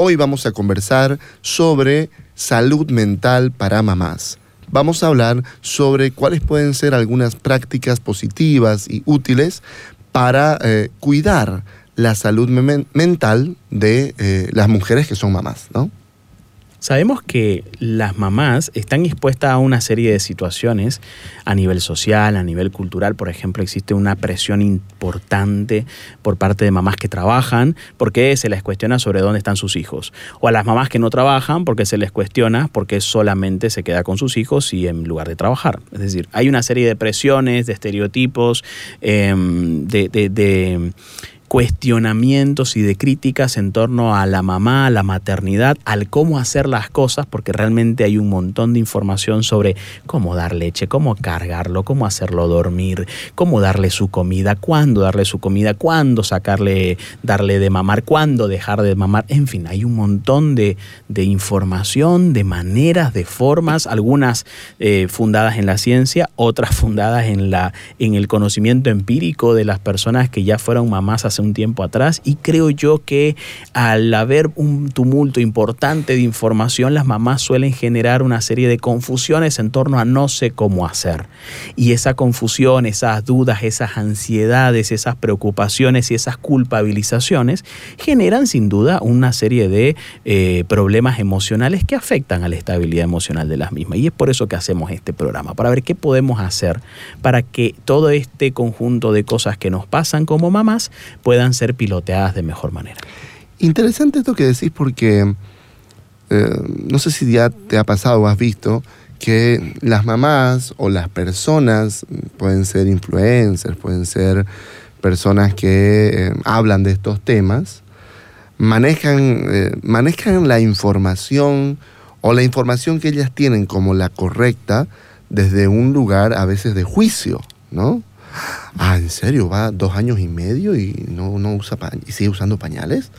Hoy vamos a conversar sobre salud mental para mamás. Vamos a hablar sobre cuáles pueden ser algunas prácticas positivas y útiles para eh, cuidar la salud mental de eh, las mujeres que son mamás, ¿no? Sabemos que las mamás están expuestas a una serie de situaciones a nivel social, a nivel cultural. Por ejemplo, existe una presión importante por parte de mamás que trabajan porque se les cuestiona sobre dónde están sus hijos. O a las mamás que no trabajan porque se les cuestiona porque solamente se queda con sus hijos y en lugar de trabajar. Es decir, hay una serie de presiones, de estereotipos, em, de, de cuestionamientos y de críticas en torno a la mamá, a la maternidad, al cómo hacer las cosas, porque realmente hay un montón de información sobre cómo dar leche, cómo cargarlo, cómo hacerlo dormir, cómo darle su comida, cuándo darle su comida, cuándo sacarle, darle de mamar, cuándo dejar de mamar. En fin, hay un montón de, información, de maneras, de formas, algunas eh, fundadas en la ciencia, otras fundadas en, la, en el conocimiento empírico de las personas que ya fueron mamás hace un tiempo atrás y creo yo que al haber un tumulto importante de información, las mamás suelen generar una serie de confusiones en torno a no sé cómo hacer. Y esa confusión, esas dudas, esas ansiedades, esas preocupaciones y esas culpabilizaciones generan sin duda una serie de eh, problemas emocionales que afectan a la estabilidad emocional de las mismas. Y es por eso que hacemos este programa, para ver qué podemos hacer para que todo este conjunto de cosas que nos pasan como mamás puedan ser piloteadas de mejor manera. Interesante esto que decís porque eh, no sé si ya te ha pasado o has visto que las mamás o las personas, pueden ser influencers, pueden ser personas que eh, hablan de estos temas, manejan, eh, manejan la información o la información que ellas tienen como la correcta desde un lugar a veces de juicio, ¿no? Ah, ¿en serio? ¿Va dos años y medio y no, no usa y sigue usando pañales?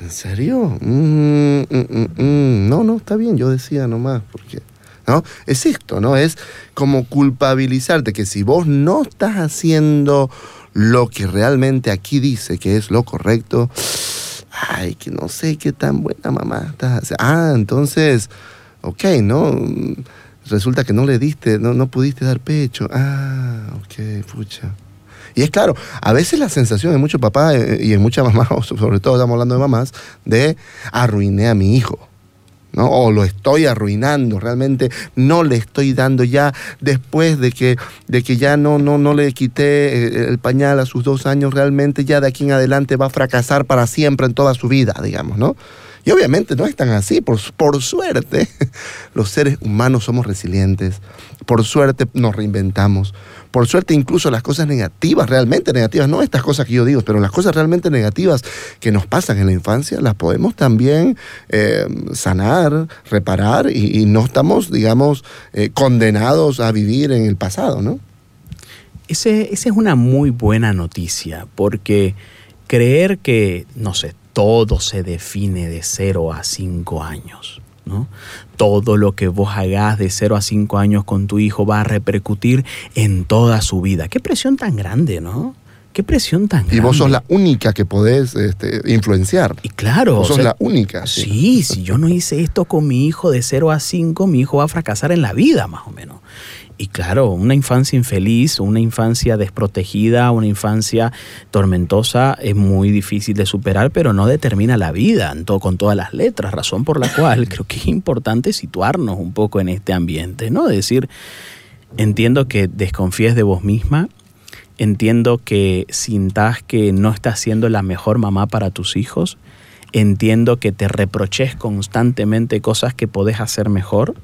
¿En serio? Mm, mm, mm, no, no, está bien, yo decía nomás, porque... ¿no? Es esto, ¿no? Es como culpabilizarte que si vos no estás haciendo lo que realmente aquí dice que es lo correcto, ay, que no sé qué tan buena mamá estás haciendo. Ah, entonces, ok, ¿no? Resulta que no le diste, no, no pudiste dar pecho. Ah, ok, pucha. Y es claro, a veces la sensación de muchos papás eh, y en muchas mamás, sobre todo estamos hablando de mamás, de arruiné a mi hijo. ¿no? O lo estoy arruinando, realmente no le estoy dando ya después de que, de que ya no, no, no le quité eh, el pañal a sus dos años, realmente ya de aquí en adelante va a fracasar para siempre en toda su vida, digamos, ¿no? Y obviamente no es tan así, por, por suerte los seres humanos somos resilientes, por suerte nos reinventamos, por suerte incluso las cosas negativas, realmente negativas, no estas cosas que yo digo, pero las cosas realmente negativas que nos pasan en la infancia, las podemos también eh, sanar, reparar y, no estamos, digamos, eh, condenados a vivir en el pasado, ¿no? Ese, esa es una muy buena noticia, porque creer que, no sé, todo se define de 0 a 5 años. ¿no? Todo lo que vos hagas de 0 a 5 años con tu hijo va a repercutir en toda su vida. Qué presión tan grande, ¿no? Qué presión tan grande. Y vos sos la única que podés este, influenciar. Y claro. Vos sos la única. Sí. si yo no hice esto con mi hijo de 0 a 5, mi hijo va a fracasar en la vida, más o menos. Y claro, una infancia infeliz, una infancia desprotegida, una infancia tormentosa es muy difícil de superar, pero no determina la vida con todas las letras, razón por la cual creo que es importante situarnos un poco en este ambiente, ¿no? Decir, entiendo que desconfíes de vos misma, entiendo que sintas que no estás siendo la mejor mamá para tus hijos, entiendo que te reproches constantemente cosas que podés hacer mejor,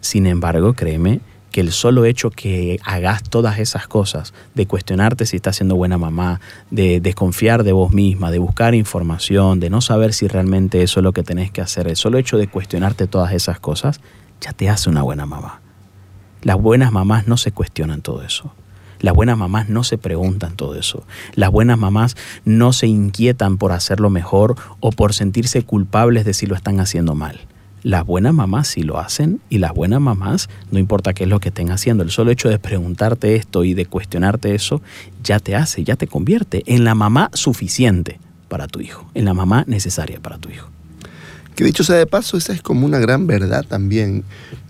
sin embargo, créeme, que el solo hecho que hagas todas esas cosas, de cuestionarte si estás siendo buena mamá, de desconfiar de vos misma, de buscar información, de no saber si realmente eso es lo que tenés que hacer, el solo hecho de cuestionarte todas esas cosas, ya te hace una buena mamá. Las buenas mamás no se cuestionan todo eso. Las buenas mamás no se preguntan todo eso. Las buenas mamás no se inquietan por hacerlo mejor o por sentirse culpables de si lo están haciendo mal. Las buenas mamás sí lo hacen y las buenas mamás, no importa qué es lo que estén haciendo, el solo hecho de preguntarte esto y de cuestionarte eso, ya te hace, ya te convierte en la mamá suficiente para tu hijo, en la mamá necesaria para tu hijo. Que dicho sea de paso, esa es como una gran verdad también.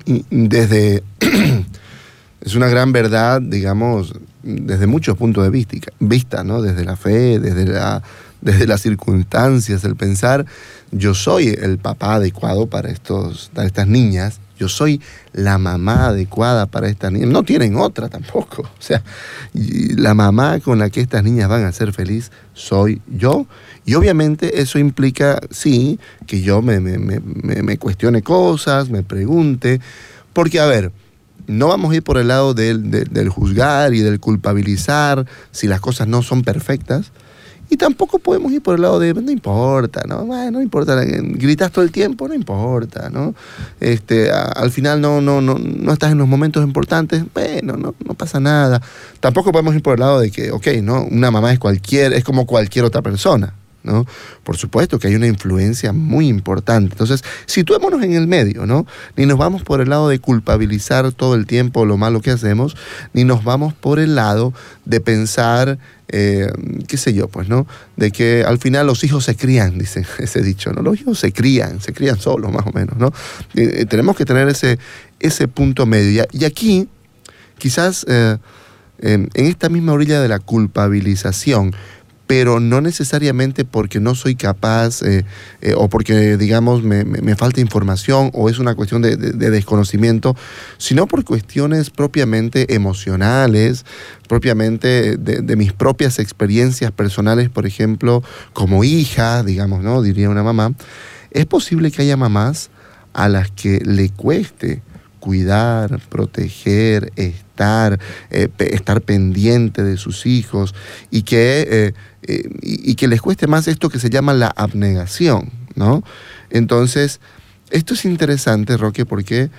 Desde es una gran verdad, digamos, desde muchos puntos de vista, vista ¿no? Desde la fe, desde, la, desde las circunstancias, el pensar, yo soy el papá adecuado para, estos, para estas niñas, yo soy la mamá adecuada para estas niñas. No tienen otra tampoco. O sea, la mamá con la que estas niñas van a ser felices soy yo. Y obviamente eso implica, sí, que yo me, me, me, me cuestione cosas, me pregunte. Porque, a ver, no vamos a ir por el lado del, juzgar y del culpabilizar si las cosas no son perfectas. Y tampoco podemos ir por el lado de, no importa, ¿no? no importa, gritas todo el tiempo, no importa, ¿no? Este, al final no, no, no, no estás en los momentos importantes, bueno, no, no pasa nada. Tampoco podemos ir por el lado de que, ok, ¿no? Una mamá es cualquier, es como cualquier otra persona, Por supuesto que hay una influencia muy importante. Entonces, situémonos en el medio, ¿no? Ni nos vamos por el lado de culpabilizar todo el tiempo lo malo que hacemos, ni nos vamos por el lado de pensar, eh, qué sé yo, pues, ¿no? De que al final los hijos se crían, dice ese dicho, ¿no? Los hijos se crían, se crían solos, más o menos, ¿no? Eh, tenemos que tener ese, ese punto medio. Y, aquí, quizás... Eh, en esta misma orilla de la culpabilización, pero no necesariamente porque no soy capaz eh, eh, o porque, digamos, me, falta información o es una cuestión de, desconocimiento, sino por cuestiones propiamente emocionales, propiamente de, mis propias experiencias personales, por ejemplo, como hija, digamos, ¿no? Diría una mamá. Es posible que haya mamás a las que le cueste cuidar, proteger, estar, eh, estar pendiente de sus hijos y que, eh, eh, y, que les cueste más esto que se llama la abnegación, ¿no? Entonces, esto es interesante, Roque, porque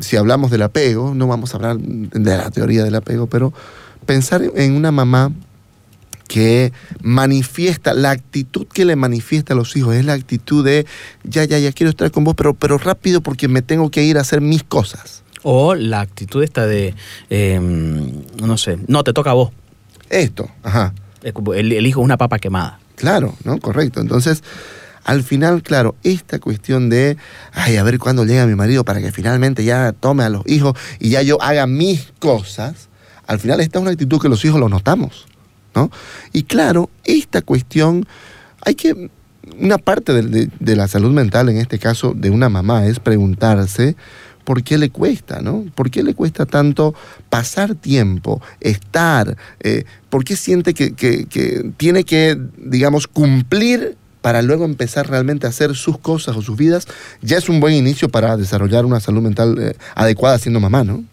si hablamos del apego, no vamos a hablar de la teoría del apego, pero pensar en una mamá que manifiesta, la actitud que le manifiesta a los hijos es la actitud de, ya, ya, ya quiero estar con vos, pero, pero rápido porque me tengo que ir a hacer mis cosas. O la actitud esta de, em, no sé, no, te toca a vos. Esto, ajá. El, el hijo es una papa quemada. Claro, ¿no? Correcto. Entonces, al final, claro, esta cuestión de, ay, a ver cuándo llega mi marido para que finalmente ya tome a los hijos y ya yo haga mis cosas, al final esta es una actitud que los hijos lo notamos. Y claro, esta cuestión, hay que, una parte de, la salud mental, en este caso de una mamá, es preguntarse por qué le cuesta, ¿no? ¿Por qué le cuesta tanto pasar tiempo, estar? Eh, ¿Por qué siente que, tiene que, digamos, cumplir para luego empezar realmente a hacer sus cosas o sus vidas? Ya es un buen inicio para desarrollar una salud mental eh, adecuada siendo mamá, ¿no?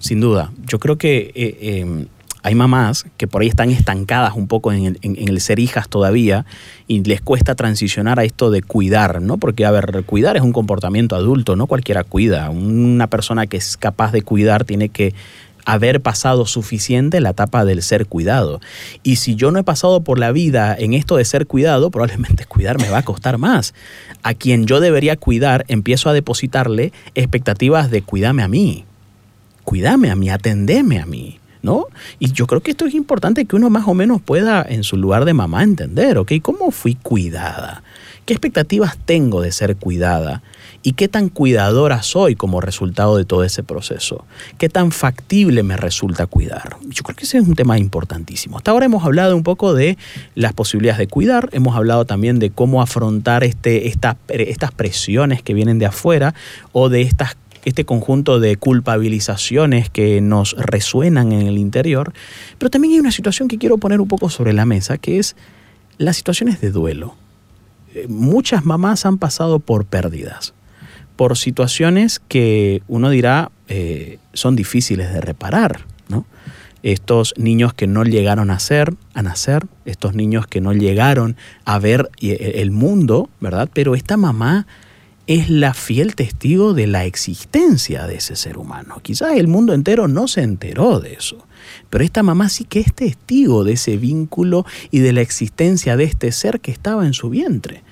Sin duda. Yo creo que eh, em, hay mamás que por ahí están estancadas un poco en el, ser hijas todavía y les cuesta transicionar a esto de cuidar, ¿no? Porque, a ver, cuidar es un comportamiento adulto, no cualquiera cuida. Una persona que es capaz de cuidar tiene que haber pasado suficiente la etapa del ser cuidado. Y si yo no he pasado por la vida en esto de ser cuidado, probablemente cuidar me va a costar más. A quien yo debería cuidar, empiezo a depositarle expectativas de cuídame a mí, cuídame a mí, atendeme a mí. Y yo creo que esto es importante que uno más o menos pueda en su lugar de mamá entender, ¿ok? ¿Cómo fui cuidada? ¿Qué expectativas tengo de ser cuidada? ¿Y qué tan cuidadora soy como resultado de todo ese proceso? ¿Qué tan factible me resulta cuidar? Yo creo que ese es un tema importantísimo. Hasta ahora hemos hablado un poco de las posibilidades de cuidar, hemos hablado también de cómo afrontar este, estas presiones que vienen de afuera o de estas este conjunto de culpabilizaciones que nos resuenan en el interior, pero también hay una situación que quiero poner un poco sobre la mesa, que es las situaciones de duelo. Eh, muchas mamás han pasado por pérdidas, por situaciones que uno dirá, eh, son difíciles de reparar, ¿no? Estos niños que no llegaron a ser, a nacer, estos niños que no llegaron a ver eh, el mundo, ¿verdad? Pero esta mamá es la fiel testigo de la existencia de ese ser humano. Quizás el mundo entero no se enteró de eso, pero esta mamá sí que es testigo de ese vínculo y de la existencia de este ser que estaba en su vientre.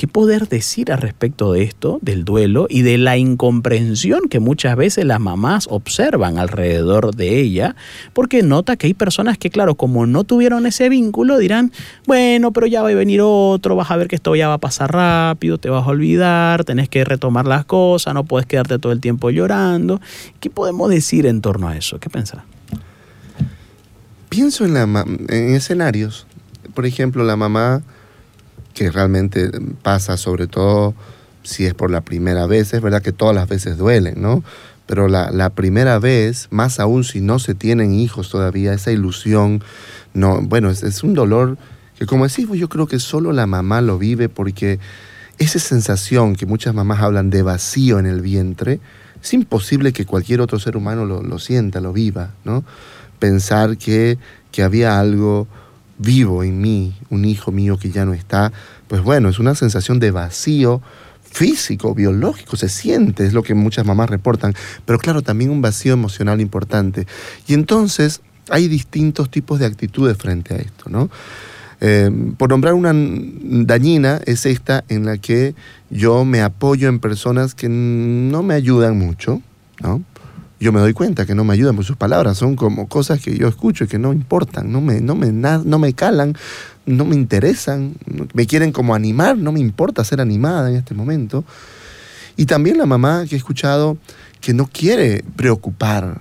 ¿Qué poder decir al respecto de esto, del duelo y de la incomprensión que muchas veces las mamás observan alrededor de ella? Porque nota que hay personas que, claro, como no tuvieron ese vínculo, dirán, bueno, pero ya va a venir otro, vas a ver que esto ya va a pasar rápido, te vas a olvidar, tenés que retomar las cosas, no puedes quedarte todo el tiempo llorando. ¿Qué podemos decir en torno a eso? ¿Qué pensás? Pienso en, escenarios. Por ejemplo, la mamá que realmente pasa, sobre todo si es por la primera vez. Es verdad que todas las veces duelen, ¿no? Pero la, primera vez, más aún si no se tienen hijos todavía, esa ilusión, no, bueno, es, un dolor que como decís, yo creo que solo la mamá lo vive porque esa sensación que muchas mamás hablan de vacío en el vientre, es imposible que cualquier otro ser humano lo, lo sienta, lo viva, ¿no? Pensar que, que había algo vivo en mí, un hijo mío que ya no está, pues bueno, es una sensación de vacío físico, biológico, se siente, es lo que muchas mamás reportan, pero claro, también un vacío emocional importante. Y entonces hay distintos tipos de actitudes frente a esto, ¿no? Eh, por nombrar una dañina es esta en la que yo me apoyo en personas que no me ayudan mucho, ¿no? Yo me doy cuenta que no me ayudan por sus palabras, son como cosas que yo escucho y que no importan, no me, no me, no me calan, no me interesan, me quieren como animar, no me importa ser animada en este momento. Y también la mamá que he escuchado que no quiere preocupar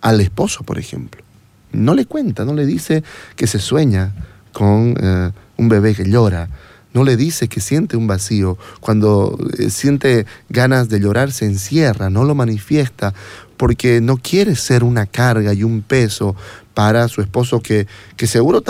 al esposo, por ejemplo. No le cuenta, no le dice que se sueña con eh, un bebé que llora, no le dice que siente un vacío. Cuando eh, siente ganas de llorar, se encierra, no lo manifiesta, porque no quiere ser una carga y un peso para su esposo que, que seguro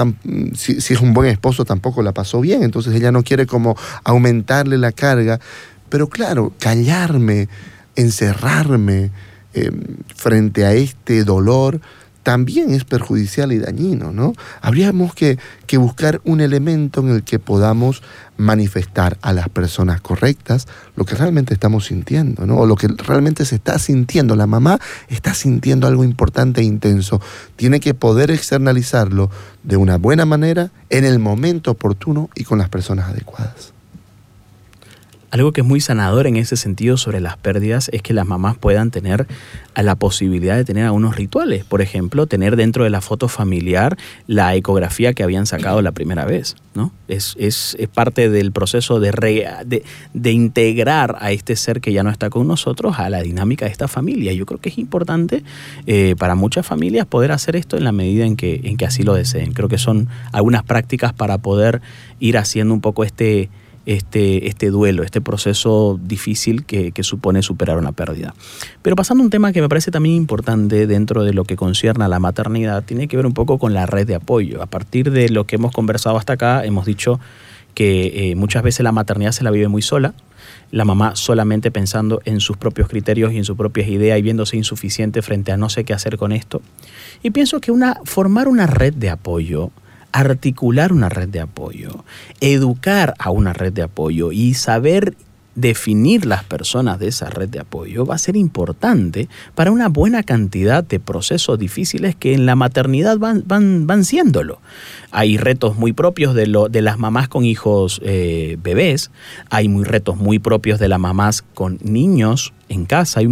si, es un buen esposo tampoco la pasó bien, entonces ella no quiere como aumentarle la carga, pero claro, callarme, encerrarme eh, frente a este dolor también es perjudicial y dañino, ¿no? Habríamos que, que, buscar un elemento en el que podamos manifestar a las personas correctas lo que realmente estamos sintiendo, ¿no? O lo que realmente se está sintiendo. La mamá está sintiendo algo importante e intenso. Tiene que poder externalizarlo de una buena manera, en el momento oportuno y con las personas adecuadas. Algo que es muy sanador en ese sentido sobre las pérdidas es que las mamás puedan tener la posibilidad de tener algunos rituales. Por ejemplo, tener dentro de la foto familiar la ecografía que habían sacado la primera vez. ¿no? Es, es, parte del proceso de, de, integrar a este ser que ya no está con nosotros a la dinámica de esta familia. Yo creo que es importante eh, para muchas familias poder hacer esto en la medida en que, en que así lo deseen. Creo que son algunas prácticas para poder ir haciendo un poco este este, este duelo, este proceso difícil que, supone superar una pérdida. Pero pasando a un tema que me parece también importante dentro de lo que concierne a la maternidad, tiene que ver un poco con la red de apoyo. A partir de lo que hemos conversado hasta acá, hemos dicho que eh, muchas veces la maternidad se la vive muy sola, la mamá solamente pensando en sus propios criterios y en sus propias ideas y viéndose insuficiente frente a no sé qué hacer con esto. Y pienso que una, formar una red de apoyo articular una red de apoyo, educar a una red de apoyo y saber definir las personas de esa red de apoyo va a ser importante para una buena cantidad de procesos difíciles que en la maternidad van, van, van siéndolo. Hay retos muy propios de, lo, de las mamás con hijos eh, bebés, hay muy retos muy propios de las mamás con niños en casa, hay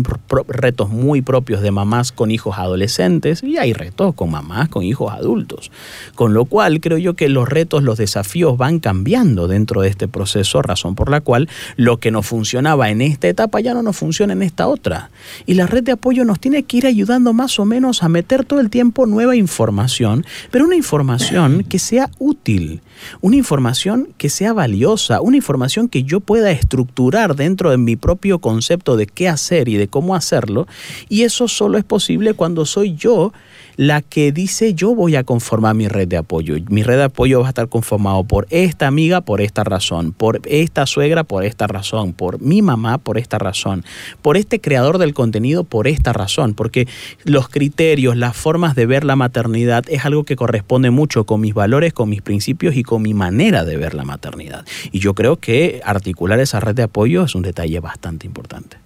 retos muy propios de mamás con hijos adolescentes y hay retos con mamás con hijos adultos. Con lo cual creo yo que los retos, los desafíos van cambiando dentro de este proceso, razón por la cual lo que no funcionaba en esta etapa ya no nos funciona en esta otra. Y la red de apoyo nos tiene que ir ayudando más o menos a meter todo el tiempo nueva información, pero una información que sea útil, una información que sea valiosa, una información que yo pueda estructurar dentro de mi propio concepto de qué hacer y de cómo hacerlo. Y eso solo es posible cuando soy yo la que dice yo voy a conformar mi red de apoyo. Mi red de apoyo va a estar conformado por esta amiga por esta razón, por esta suegra por esta razón, por mi mamá por esta razón, por este creador del contenido por esta razón, porque los criterios, las formas de ver la maternidad es algo que corresponde mucho con mis valores, con mis principios y con mi manera de ver la maternidad. Y yo creo que articular esa red de apoyo es un detalle bastante importante.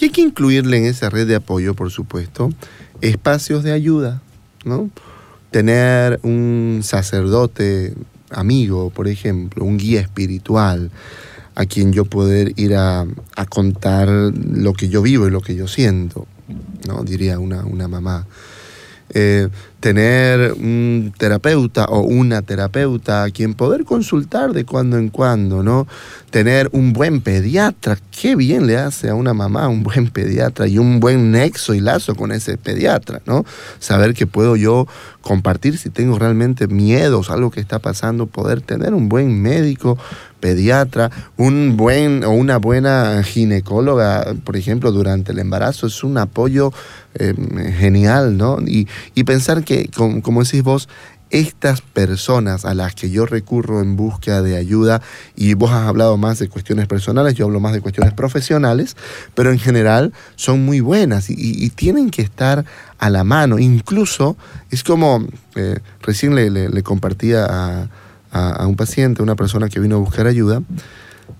Y hay que incluirle en esa red de apoyo, por supuesto, espacios de ayuda, ¿no? Tener un sacerdote amigo, por ejemplo, un guía espiritual, a quien yo poder ir a, contar lo que yo vivo y lo que yo siento, ¿no? Diría una, una mamá. Eh, tener un terapeuta o una terapeuta a quien poder consultar de cuando en cuando, ¿no? Tener un buen pediatra, qué bien le hace a una mamá un buen pediatra y un buen nexo y lazo con ese pediatra, ¿no? Saber que puedo yo compartir si tengo realmente miedos, algo que está pasando, poder tener un buen médico, pediatra, un buen o una buena ginecóloga, por ejemplo, durante el embarazo, es un apoyo eh, genial, ¿no? Y, y pensar que que, como, decís vos, estas personas a las que yo recurro en búsqueda de ayuda, y vos has hablado más de cuestiones personales, yo hablo más de cuestiones profesionales, pero en general son muy buenas y, tienen que estar a la mano. Incluso es como, eh, recién le, compartía a, a, un paciente, a una persona que vino a buscar ayuda,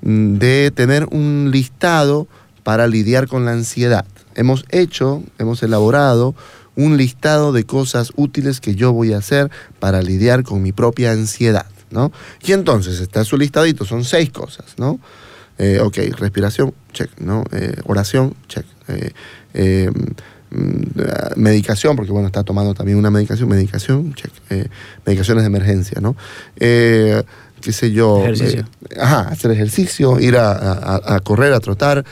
mm, de tener un listado para lidiar con la ansiedad. Hemos hecho, hemos elaborado un listado de cosas útiles que yo voy a hacer para lidiar con mi propia ansiedad, ¿no? Y entonces está su listadito, son seis cosas, ¿no? Eh, ok, respiración, check, ¿no? Eh, oración, check. Eh, mm, medicación, porque bueno, está tomando también una medicación, medicación, check. medicaciones de emergencia, ¿no? qué sé yo. Ejercicio. ajá, hacer ejercicio, ir a correr, a trotar,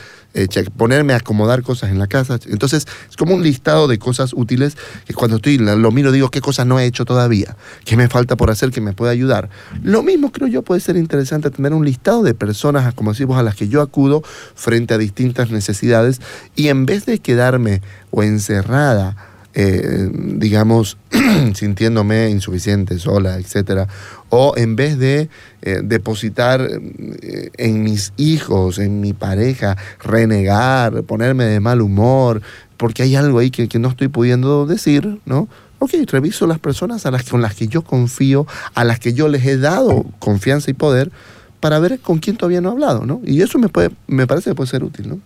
ponerme a acomodar cosas en la casa. Entonces, es como un listado de cosas útiles que cuando estoy lo miro digo qué cosas no he hecho todavía, qué me falta por hacer que me puede ayudar. Lo mismo creo yo puede ser interesante tener un listado de personas, como decimos, a las que yo acudo frente a distintas necesidades y en vez de quedarme o encerrada eh, digamos, sintiéndome insuficiente, sola, etcétera, o en vez de eh, depositar eh, en mis hijos, en mi pareja, renegar, ponerme de mal humor, porque hay algo ahí que, no estoy pudiendo decir, ¿no? Ok, reviso las personas a las, con las que yo confío, a las que yo les he dado confianza y poder, para ver con quién todavía no he hablado, ¿no? Y eso me, puede, me parece que puede ser útil, ¿no?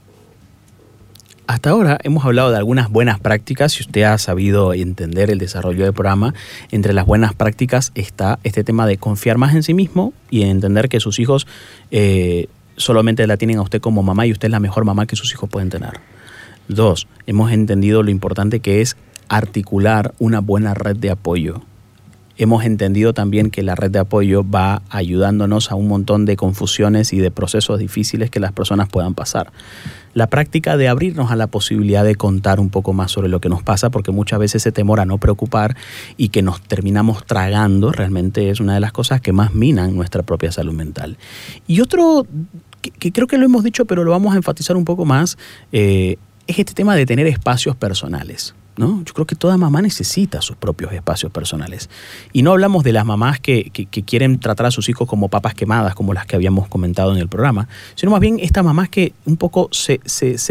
Hasta ahora hemos hablado de algunas buenas prácticas. Si usted ha sabido entender el desarrollo del programa, entre las buenas prácticas está este tema de confiar más en sí mismo y entender que sus hijos eh, solamente la tienen a usted como mamá y usted es la mejor mamá que sus hijos pueden tener. Dos, hemos entendido lo importante que es articular una buena red de apoyo hemos entendido también que la red de apoyo va ayudándonos a un montón de confusiones y de procesos difíciles que las personas puedan pasar. La práctica de abrirnos a la posibilidad de contar un poco más sobre lo que nos pasa, porque muchas veces ese temor a no preocupar y que nos terminamos tragando realmente es una de las cosas que más minan nuestra propia salud mental. Y otro, que, creo que lo hemos dicho, pero lo vamos a enfatizar un poco más, eh, es este tema de tener espacios personales. ¿No? Yo creo que toda mamá necesita sus propios espacios personales. Y no hablamos de las mamás que, quieren tratar a sus hijos como papas quemadas, como las que habíamos comentado en el programa, sino más bien estas mamás que un poco se,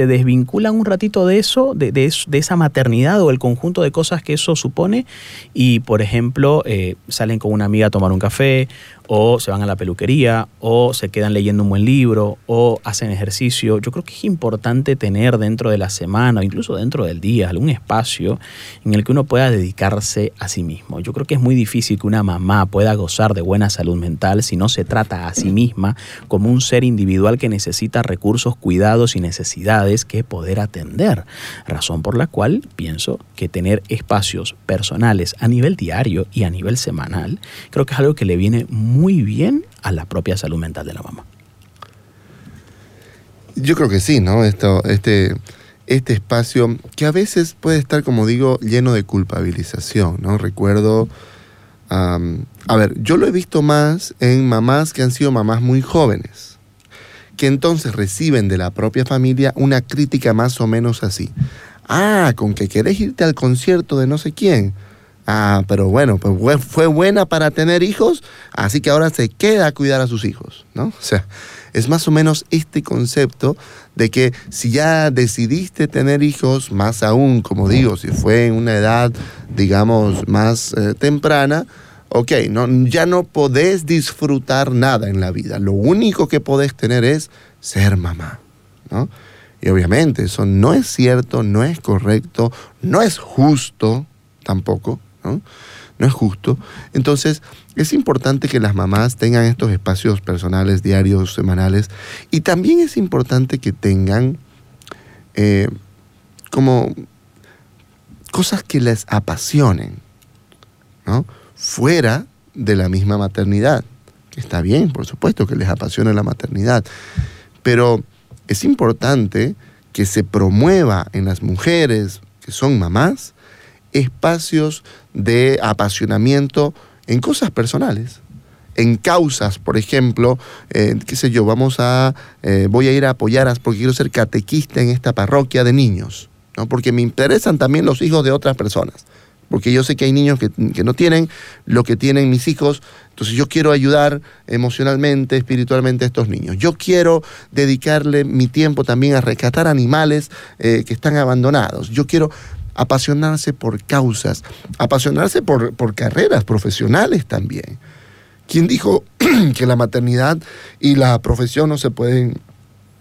desvinculan un ratito de eso, de, de, esa maternidad o el conjunto de cosas que eso supone, y por ejemplo eh, salen con una amiga a tomar un café o se van a la peluquería, o se quedan leyendo un buen libro, o hacen ejercicio. Yo creo que es importante tener dentro de la semana, o incluso dentro del día, algún espacio en el que uno pueda dedicarse a sí mismo. Yo creo que es muy difícil que una mamá pueda gozar de buena salud mental si no se trata a sí misma como un ser individual que necesita recursos, cuidados y necesidades que poder atender. Razón por la cual pienso que tener espacios personales a nivel diario y a nivel semanal, creo que es algo que le viene muy muy bien a la propia salud mental de la mamá. Yo creo que sí, ¿no? Esto, este, este espacio que a veces puede estar, como digo, lleno de culpabilización, ¿no? Recuerdo, a ver, yo lo he visto más en mamás que han sido mamás muy jóvenes, que entonces reciben de la propia familia una crítica más o menos así. Ah, con que querés irte al concierto de no sé quién. Ah, pero bueno, pues fue buena para tener hijos, así que ahora se queda a cuidar a sus hijos, ¿no? O sea, es más o menos este concepto de que si ya decidiste tener hijos, más aún, como digo, si fue en una edad, digamos, más eh, temprana, ok, no, ya no podés disfrutar nada en la vida. Lo único que podés tener es ser mamá, ¿no? Y obviamente eso no es cierto, no es correcto, no es justo tampoco, ¿no? Es justo. Entonces, es importante que las mamás tengan estos espacios personales, diarios, semanales, y también es importante que tengan eh, como cosas que les apasionen, ¿no? Fuera de la misma maternidad. Está bien, por supuesto, que les apasione la maternidad. Pero es importante que se promueva en las mujeres que son mamás espacios de apasionamiento en cosas personales, en causas, por ejemplo, eh, qué sé yo, vamos a, eh, voy a ir a apoyar porque quiero ser catequista en esta parroquia de niños, ¿no? porque me interesan también los hijos de otras personas porque yo sé que hay niños que, no tienen lo que tienen mis hijos, entonces yo quiero ayudar emocionalmente, espiritualmente a estos niños. Yo quiero dedicarle mi tiempo también a rescatar animales eh, que están abandonados. Yo quiero apasionarse por causas, apasionarse por, por carreras profesionales también. ¿Quién dijo que la maternidad y la profesión no se pueden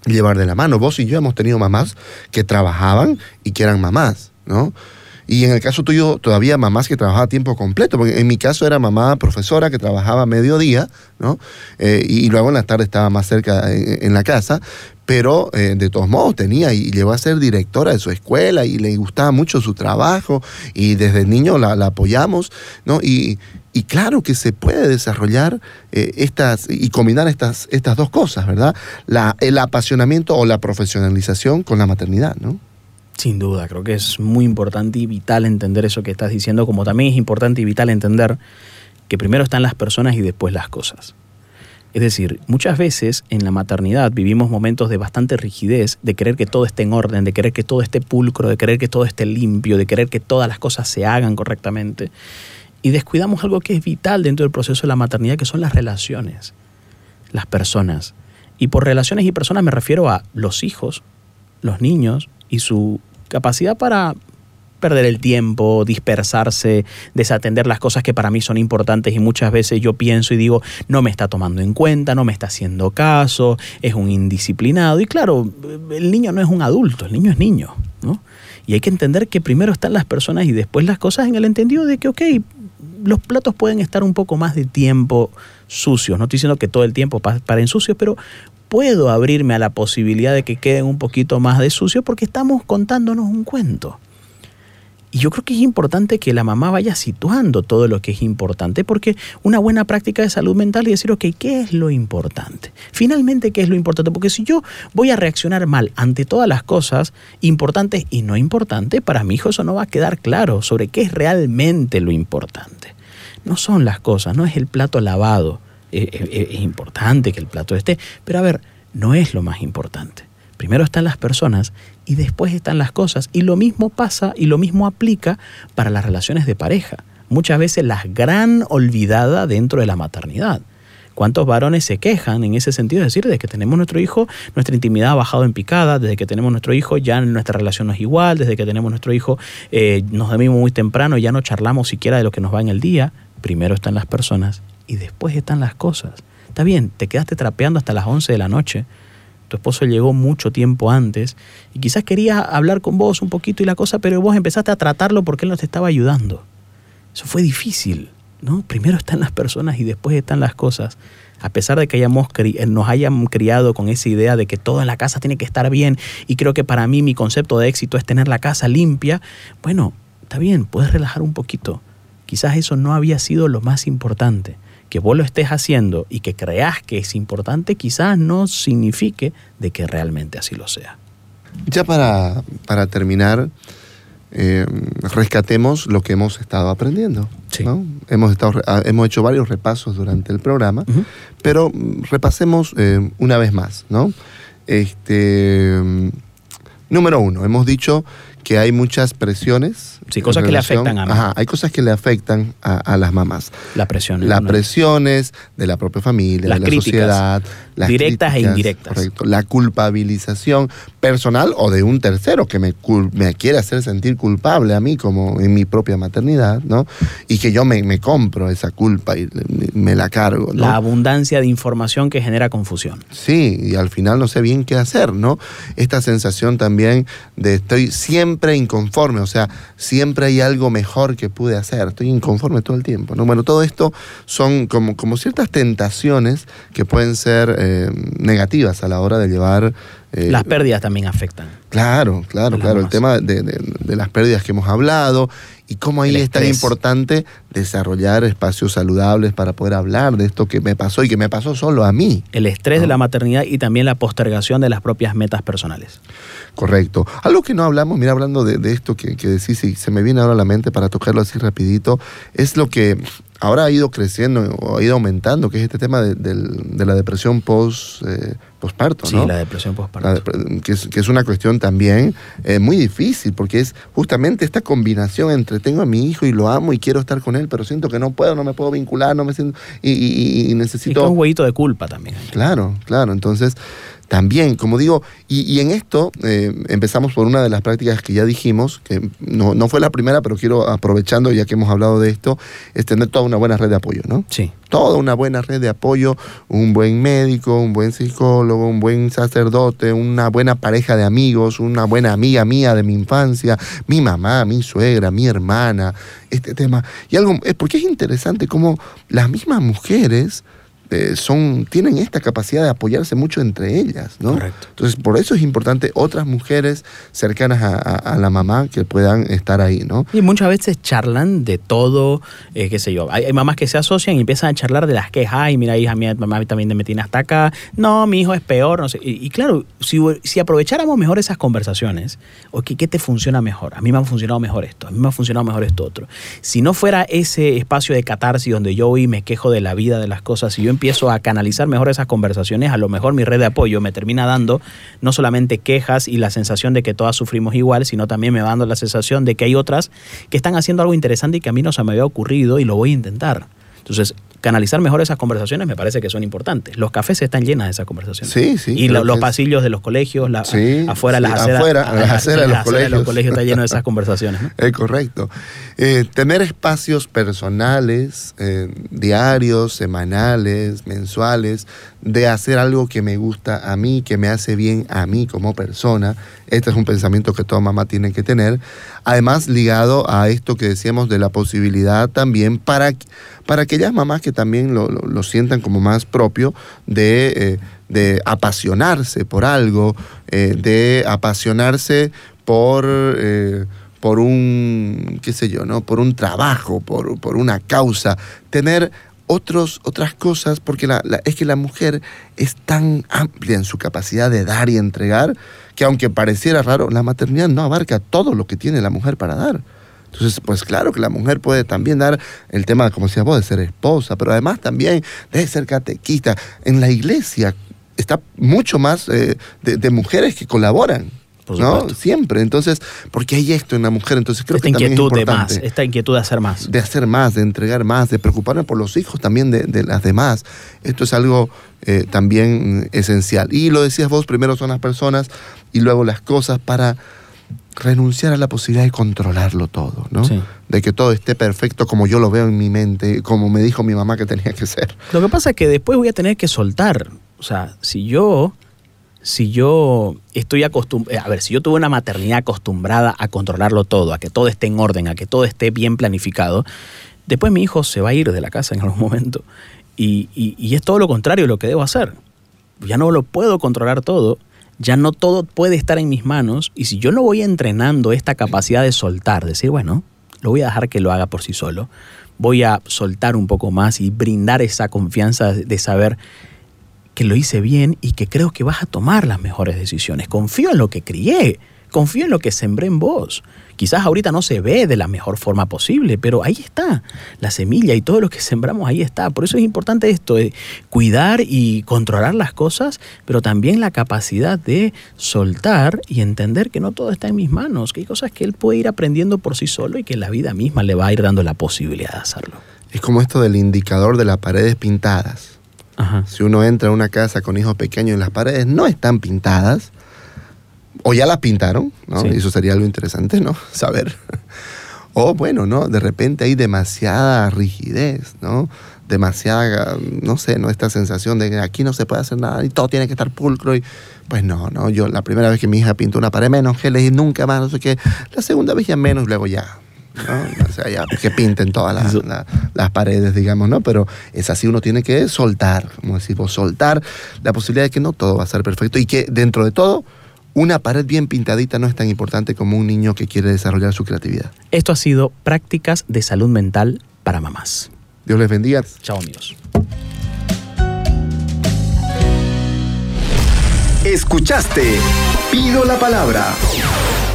llevar de la mano? Vos y yo hemos tenido mamás que trabajaban y que eran mamás, ¿no? Y en el caso tuyo, todavía mamás que trabajaba a tiempo completo, porque en mi caso era mamá profesora que trabajaba mediodía, ¿no? Eh, y, luego en la tarde estaba más cerca en, la casa, pero eh, de todos modos tenía y llegó a ser directora de su escuela y le gustaba mucho su trabajo y desde niño la, apoyamos, ¿no? Y, claro que se puede desarrollar eh, estas y combinar estas, estas dos cosas, ¿verdad? La, el apasionamiento o la profesionalización con la maternidad, ¿no? Sin duda, creo que es muy importante y vital entender eso que estás diciendo, como también es importante y vital entender que primero están las personas y después las cosas. Es decir, muchas veces en la maternidad vivimos momentos de bastante rigidez, de querer que todo esté en orden, de querer que todo esté pulcro, de querer que todo esté limpio, de querer que todas las cosas se hagan correctamente. Y descuidamos algo que es vital dentro del proceso de la maternidad, que son las relaciones, las personas. Y por relaciones y personas me refiero a los hijos, los niños y su capacidad para perder el tiempo, dispersarse, desatender las cosas que para mí son importantes y muchas veces yo pienso y digo, no me está tomando en cuenta, no me está haciendo caso, es un indisciplinado. Y claro, el niño no es un adulto, el niño es niño, ¿no? Y hay que entender que primero están las personas y después las cosas en el entendido de que, ok, los platos pueden estar un poco más de tiempo sucios. No estoy diciendo que todo el tiempo paren sucios, pero puedo abrirme a la posibilidad de que queden un poquito más de sucio porque estamos contándonos un cuento. Y yo creo que es importante que la mamá vaya situando todo lo que es importante, porque una buena práctica de salud mental es decir, ok, ¿qué es lo importante? Finalmente, ¿qué es lo importante? Porque si yo voy a reaccionar mal ante todas las cosas importantes y no importantes, para mi hijo eso no va a quedar claro sobre qué es realmente lo importante. No son las cosas, no es el plato lavado, es, importante que el plato esté, pero a ver, no es lo más importante. Primero están las personas y después están las cosas. Y lo mismo pasa y lo mismo aplica para las relaciones de pareja. Muchas veces la gran olvidada dentro de la maternidad. ¿Cuántos varones se quejan en ese sentido? Es decir, desde que tenemos nuestro hijo, nuestra intimidad ha bajado en picada, desde que tenemos nuestro hijo ya nuestra relación no es igual, desde que tenemos nuestro hijo eh, nos dormimos muy temprano y ya no charlamos siquiera de lo que nos va en el día. Primero están las personas y después están las cosas. Está bien, te quedaste trapeando hasta las 11 de la noche. Tu esposo llegó mucho tiempo antes y quizás quería hablar con vos un poquito y la cosa, pero vos empezaste a tratarlo porque él no te estaba ayudando. Eso fue difícil, ¿no? Primero están las personas y después están las cosas. A pesar de que hayamos nos hayan criado con esa idea de que todo en la casa tiene que estar bien y creo que para mí mi concepto de éxito es tener la casa limpia, bueno, está bien, puedes relajar un poquito. Quizás eso no había sido lo más importante que vos lo estés haciendo y que creas que es importante, quizás no signifique de que realmente así lo sea. Ya para, terminar, eh, rescatemos lo que hemos estado aprendiendo. Hemos, estado, ah, hemos hecho varios repasos durante el programa, pero repasemos eh, una vez más. ¿no? Este, número uno, hemos dicho que hay muchas presiones. Sí, cosas que le afectan a mí. Ajá, hay cosas que le afectan a, a las mamás. La presión. Las presiones de la propia familia, Las de la críticas, sociedad. las directas e indirectas. Correcto. La culpabilización personal o de un tercero que me, me quiere hacer sentir culpable a mí, como en mi propia maternidad, ¿no? Y que yo me, me compro esa culpa y me, me la cargo, ¿no? La abundancia de información que genera confusión. Sí, y al final no sé bien qué hacer, ¿no? Esta sensación también de estoy siempre inconforme, o sea, siempre hay algo mejor que pude hacer, estoy inconforme todo el tiempo, ¿no? Bueno, todo esto son como, como ciertas tentaciones que pueden ser eh, negativas a la hora de llevar... eh, Las pérdidas también afectan. Claro, claro, claro. El tema de, de- de las pérdidas que hemos hablado y cómo ahí es tan importante desarrollar espacios saludables para poder hablar de esto que me pasó y que me pasó solo a mí. El estrés de la maternidad y también la postergación de las propias metas personales. Correcto. Algo que no hablamos, mira, hablando de, de esto que, que decís y se me viene ahora a la mente para tocarlo así rapidito, es lo que ahora ha ido creciendo o ha ido aumentando, que es este tema de, de la depresión post, eh, postparto, Sí, ¿no? la depresión postparto. que, es, que es una cuestión también eh, muy difícil, porque es justamente esta combinación entre tengo a mi hijo y lo amo y quiero estar con él, pero siento que no puedo, no me puedo vincular, no me siento y, y- y- y Y necesito... que un huevito de culpa también. Claro, claro. Entonces, también, como digo, y, y en esto eh, empezamos por una de las prácticas que ya dijimos, que no, no fue la primera, pero quiero, aprovechando ya que hemos hablado de esto, es tener toda una buena red de apoyo, ¿no? Sí. Toda una buena red de apoyo, un buen médico, un buen psicólogo, un buen sacerdote, una buena pareja de amigos, una buena amiga mía de mi infancia, mi mamá, mi suegra, mi hermana, este tema. Y algo, es porque es interesante cómo las mismas mujeres eh, son, tienen esta capacidad de apoyarse mucho entre ellas, ¿no? Correcto. Entonces, por eso es importante otras mujeres cercanas a, a- a la mamá que puedan estar ahí, ¿no? Y muchas veces charlan de todo, eh, qué sé yo. Hay, hay mamás que se asocian y empiezan a charlar de las quejas. Ay, mira, hija, mi mamá también me tiene hasta acá. No, mi hijo es peor. No sé. Y, y claro, si, si aprovecháramos mejor esas conversaciones, ok, ¿qué te funciona mejor? A mí me ha funcionado mejor esto, a mí me ha funcionado mejor esto otro. Si no fuera ese espacio de catarsis donde yo voy y me quejo de la vida, de las cosas, si yo empiezo a canalizar mejor esas conversaciones, a lo mejor mi red de apoyo me termina dando no solamente quejas y la sensación de que todas sufrimos igual, sino también me va dando la sensación de que hay otras que están haciendo algo interesante y que a mí no se me había ocurrido y lo voy a intentar. Entonces, canalizar mejor esas conversaciones me parece que son importantes. Los cafés están llenas de esas conversaciones. Sí, sí. Y lo- los es- pasillos de los colegios, la, Sí, afuera, sí, las aceras, afuera, las aceras de los colegios. colegios está lleno de esas conversaciones. ¿no? Es correcto. Eh, tener espacios personales, eh, diarios, semanales, mensuales, de hacer algo que me gusta a mí, que me hace bien a mí como persona. Este es un pensamiento que toda mamá tiene que tener. Además, ligado a esto que decíamos de la posibilidad también para, para aquellas mamás que también lo, lo- sientan como más propio de, eh, de apasionarse por algo, eh, de apasionarse por... eh, por un, qué sé yo, ¿no? Por un trabajo, por, por una causa, tener otros, otras cosas, porque la- es que la mujer es tan amplia en su capacidad de dar y entregar, que aunque pareciera raro, la maternidad no abarca todo lo que tiene la mujer para dar. Entonces, pues claro que la mujer puede también dar el tema, como decías vos, de ser esposa, pero además también de ser catequista. En la iglesia está mucho más eh, de, de mujeres que colaboran. ¿no? Siempre. Entonces, porque hay esto en la mujer. Entonces, creo esta que también es inquietud de más, esta inquietud de hacer más. de hacer más, de entregar más, de preocuparme por los hijos también de, de las demás. Esto es algo eh, también mm, esencial. Y lo decías vos, primero son las personas y luego las cosas para renunciar a la posibilidad de controlarlo todo, ¿no? Sí. De que todo esté perfecto como yo lo veo en mi mente, como me dijo mi mamá que tenía que ser. Lo que pasa es que después voy a tener que soltar. O sea, si yo, si yo estoy acostumbrado, a ver, si yo tuve una maternidad acostumbrada a controlarlo todo, a que todo esté en orden, a que todo esté bien planificado, después mi hijo se va a ir de la casa en algún momento. Y, y- y es todo lo contrario lo que debo hacer. Ya no lo puedo controlar todo, ya no todo puede estar en mis manos, y si yo no voy entrenando esta capacidad de soltar, decir, bueno, lo voy a dejar que lo haga por sí solo, voy a soltar un poco más y brindar esa confianza de saber que lo hice bien y que creo que vas a tomar las mejores decisiones. Confío en lo que crié, confío en lo que sembré en vos. Quizás ahorita no se ve de la mejor forma posible, pero ahí está. La semilla y todo lo que sembramos ahí está. Por eso es importante esto, de cuidar y controlar las cosas, pero también la capacidad de soltar y entender que no todo está en mis manos, que hay cosas que él puede ir aprendiendo por sí solo y que la vida misma le va a ir dando la posibilidad de hacerlo. Es como esto del indicador de las paredes pintadas. Si uno entra a una casa con hijos pequeños y las paredes no están pintadas, o ya las pintaron, ¿no? Eso sería algo interesante, ¿no? Saber. O bueno, ¿no? De repente hay demasiada rigidez, ¿no? Demasiada, no sé, ¿no? Esta sensación de que aquí no se puede hacer nada y todo tiene que estar pulcro y pues no, no. Yo la primera vez que mi hija pintó una pared menos, que le dije nunca más, no sé qué. La segunda vez ya menos, luego ya, ¿no? O sea, ya que pinten todas las, las, paredes, digamos, ¿no? Pero es así, uno tiene que soltar, como decimos, soltar la posibilidad de que no todo va a ser perfecto y que dentro de todo una pared bien pintadita no es tan importante como un niño que quiere desarrollar su creatividad. Esto ha sido Prácticas de Salud Mental para Mamás. Dios les bendiga. Chao amigos. Escuchaste Pido la Palabra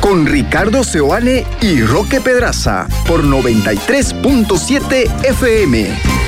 con Ricardo Seoane y Roque Pedraza por 93.7 FM.